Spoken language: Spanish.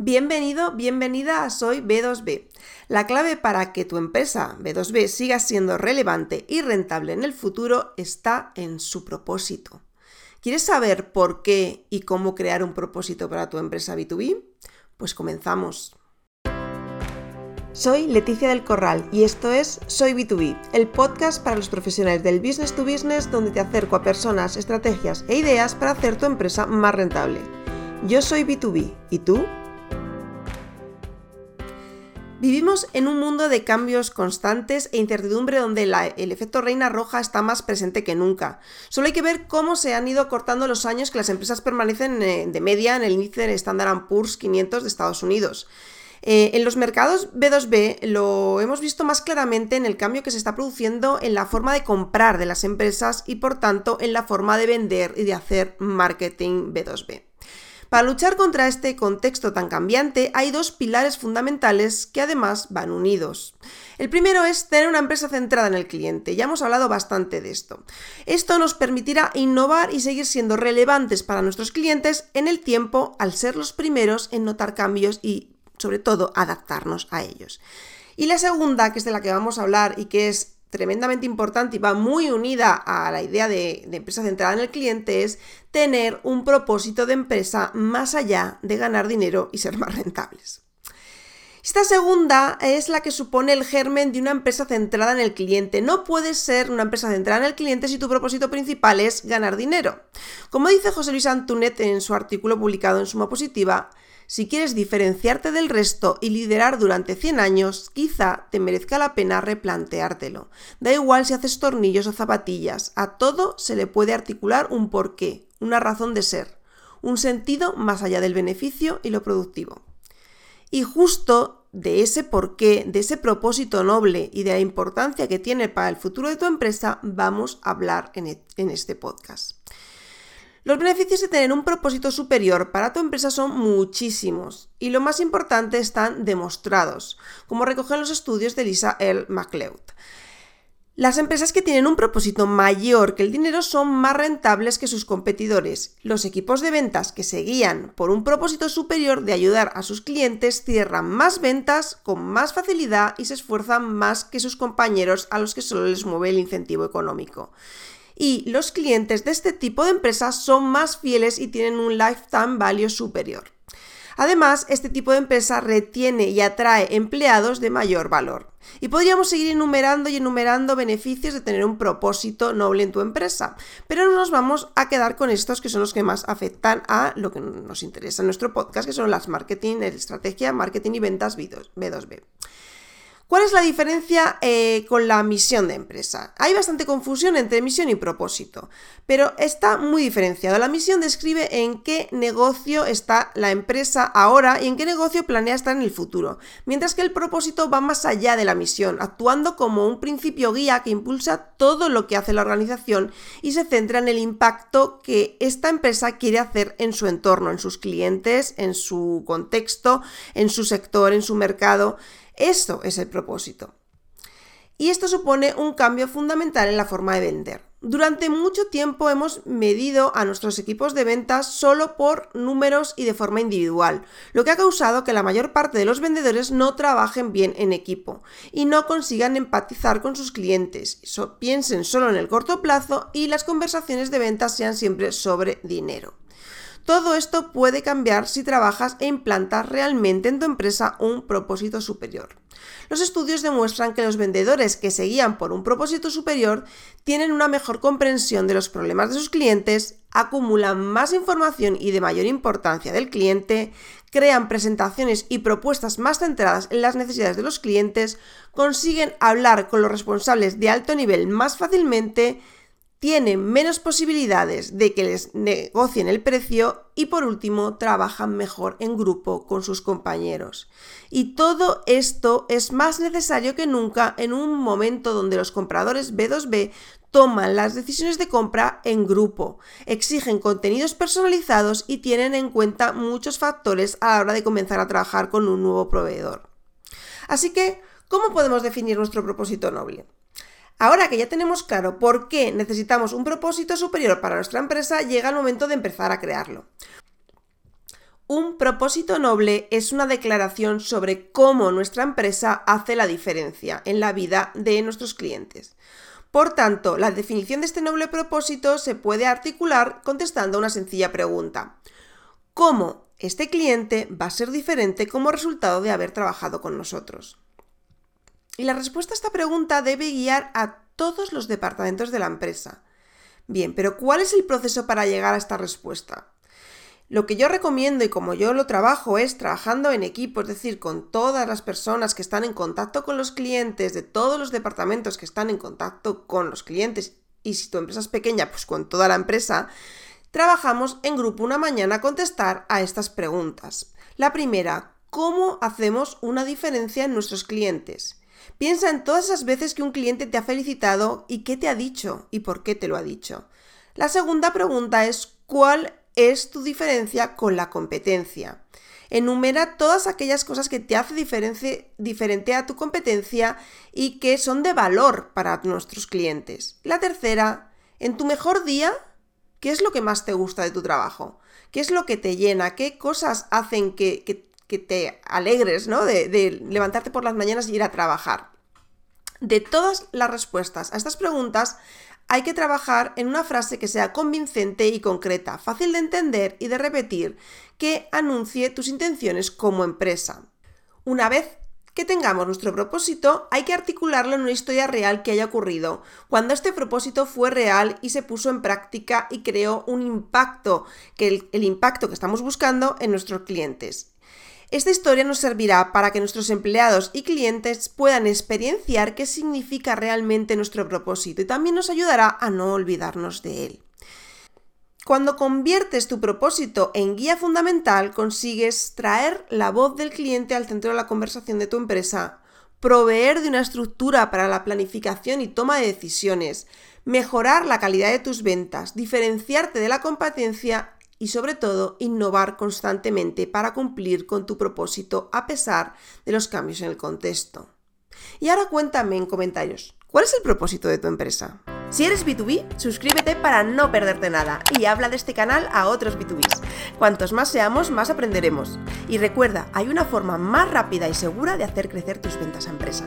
Bienvenido, bienvenida a Soy B2B. La clave para que tu empresa B2B siga siendo relevante y rentable en el futuro está en su propósito. ¿Quieres saber por qué y cómo crear un propósito para tu empresa B2B? Pues comenzamos. Soy Leticia del Corral y esto es Soy B2B, el podcast para los profesionales del business to business donde te acerco a personas, estrategias e ideas para hacer tu empresa más rentable. Yo soy B2B, ¿y tú? Vivimos en un mundo de cambios constantes e incertidumbre donde el efecto reina roja está más presente que nunca. Solo hay que ver cómo se han ido cortando los años que las empresas permanecen eh, de media en el índice de Standard Poor's 500 de Estados Unidos. Eh, en los mercados B2B lo hemos visto más claramente en el cambio que se está produciendo en la forma de comprar de las empresas y por tanto en la forma de vender y de hacer marketing B2B. Para luchar contra este contexto tan cambiante hay dos pilares fundamentales que además van unidos. El primero es tener una empresa centrada en el cliente, ya hemos hablado bastante de esto. Esto nos permitirá innovar y seguir siendo relevantes para nuestros clientes en el tiempo al ser los primeros en notar cambios y sobre todo adaptarnos a ellos. Y la segunda, que es de la que vamos a hablar y que es tremendamente importante y va muy unida a la idea de, empresa centrada en el cliente es tener un propósito de empresa más allá de ganar dinero y ser más rentables. Esta segunda es la que supone el germen de una empresa centrada en el cliente. No puedes ser una empresa centrada en el cliente si tu propósito principal es ganar dinero. Como dice José Luis Antunet en su artículo publicado en Suma Positiva, si quieres diferenciarte del resto y liderar durante 100 años, quizá te merezca la pena replanteártelo. Da igual si haces tornillos o zapatillas, a todo se le puede articular un porqué, una razón de ser, un sentido más allá del beneficio y lo productivo. Y justo de ese porqué, de ese propósito noble y de la importancia que tiene para el futuro de tu empresa, vamos a hablar en, e-, este podcast. Los beneficios de tener un propósito superior para tu empresa son muchísimos y lo más importante están demostrados, como recogen los estudios de Lisa L. MacLeod. Las empresas que tienen un propósito mayor que el dinero son más rentables que sus competidores. Los equipos de ventas que se guían por un propósito superior de ayudar a sus clientes cierran más ventas con más facilidad y se esfuerzan más que sus compañeros a los que solo les mueve el incentivo económico y los clientes de este tipo de empresas son más fieles y tienen un lifetime value superior. Además, este tipo de empresa retiene y atrae empleados de mayor valor. Y podríamos seguir enumerando y enumerando beneficios de tener un propósito noble en tu empresa, pero no nos vamos a quedar con estos que son los que más afectan a lo que nos interesa en nuestro podcast, que son las marketing, estrategia, marketing y ventas B2B. ¿Cuál es la diferencia eh, con la misión de empresa? Hay bastante confusión entre misión y propósito, pero está muy diferenciado. La misión describe en qué negocio está la empresa ahora y en qué negocio planea estar en el futuro, mientras que el propósito va más allá de la misión, actuando como un principio guía que impulsa todo lo que hace la organización y se centra en el impacto que esta empresa quiere hacer en su entorno, en sus clientes, en su contexto, en su sector, en su mercado. Esto es el propósito. Y esto supone un cambio fundamental en la forma de vender. Durante mucho tiempo hemos medido a nuestros equipos de ventas solo por números y de forma individual, lo que ha causado que la mayor parte de los vendedores no trabajen bien en equipo y no consigan empatizar con sus clientes, piensen solo en el corto plazo y las conversaciones de ventas sean siempre sobre dinero. Todo esto puede cambiar si trabajas e implantas realmente en tu empresa un propósito superior. Los estudios demuestran que los vendedores que se guían por un propósito superior tienen una mejor comprensión de los problemas de sus clientes, acumulan más información y de mayor importancia del cliente, crean presentaciones y propuestas más centradas en las necesidades de los clientes, consiguen hablar con los responsables de alto nivel más fácilmente, tienen menos posibilidades de que les negocien el precio y por último trabajan mejor en grupo con sus compañeros. Y todo esto es más necesario que nunca en un momento donde los compradores B2B toman las decisiones de compra en grupo, exigen contenidos personalizados y tienen en cuenta muchos factores a la hora de comenzar a trabajar con un nuevo proveedor. Así que, ¿cómo podemos definir nuestro propósito noble? Ahora que ya tenemos claro por qué necesitamos un propósito superior para nuestra empresa, llega el momento de empezar a crearlo. Un propósito noble es una declaración sobre cómo nuestra empresa hace la diferencia en la vida de nuestros clientes. Por tanto, la definición de este noble propósito se puede articular contestando una sencilla pregunta. ¿Cómo este cliente va a ser diferente como resultado de haber trabajado con nosotros? Y la respuesta a esta pregunta debe guiar a todos los departamentos de la empresa. Bien, pero ¿cuál es el proceso para llegar a esta respuesta? Lo que yo recomiendo y como yo lo trabajo es trabajando en equipo, es decir, con todas las personas que están en contacto con los clientes, de todos los departamentos que están en contacto con los clientes, y si tu empresa es pequeña, pues con toda la empresa, trabajamos en grupo una mañana a contestar a estas preguntas. La primera, ¿cómo hacemos una diferencia en nuestros clientes? Piensa en todas esas veces que un cliente te ha felicitado y qué te ha dicho y por qué te lo ha dicho. La segunda pregunta es ¿cuál es tu diferencia con la competencia. Enumera todas aquellas cosas que te hace diferente a tu competencia y que son de valor para nuestros clientes. La tercera, en tu mejor día, ¿qué es lo que más te gusta de tu trabajo? ¿Qué es lo que te llena? ¿Qué cosas hacen que, te alegres, ¿no? De, levantarte por las mañanas y ir a trabajar. De todas las respuestas a estas preguntas, hay que trabajar en una frase que sea convincente y concreta, fácil de entender y de repetir, que anuncie tus intenciones como empresa. Una vez que tengamos nuestro propósito, hay que articularlo en una historia real que haya ocurrido, cuando este propósito fue real y se puso en práctica y creó un impacto, que el impacto que estamos buscando en nuestros clientes. Esta historia nos servirá para que nuestros empleados y clientes puedan experienciar qué significa realmente nuestro propósito y también nos ayudará a no olvidarnos de él. Cuando conviertes tu propósito en guía fundamental, consigues traer la voz del cliente al centro de la conversación de tu empresa, proveer de una estructura para la planificación y toma de decisiones, mejorar la calidad de tus ventas, diferenciarte de la competencia y sobre todo innovar constantemente para cumplir con tu propósito a pesar de los cambios en el contexto. Y ahora cuéntame en comentarios, ¿cuál es el propósito de tu empresa? Si eres B2B, suscríbete para no perderte nada y habla de este canal a otros B2Bs. Cuantos más seamos, más aprenderemos. Y recuerda, hay una forma más rápida y segura de hacer crecer tus ventas a empresa.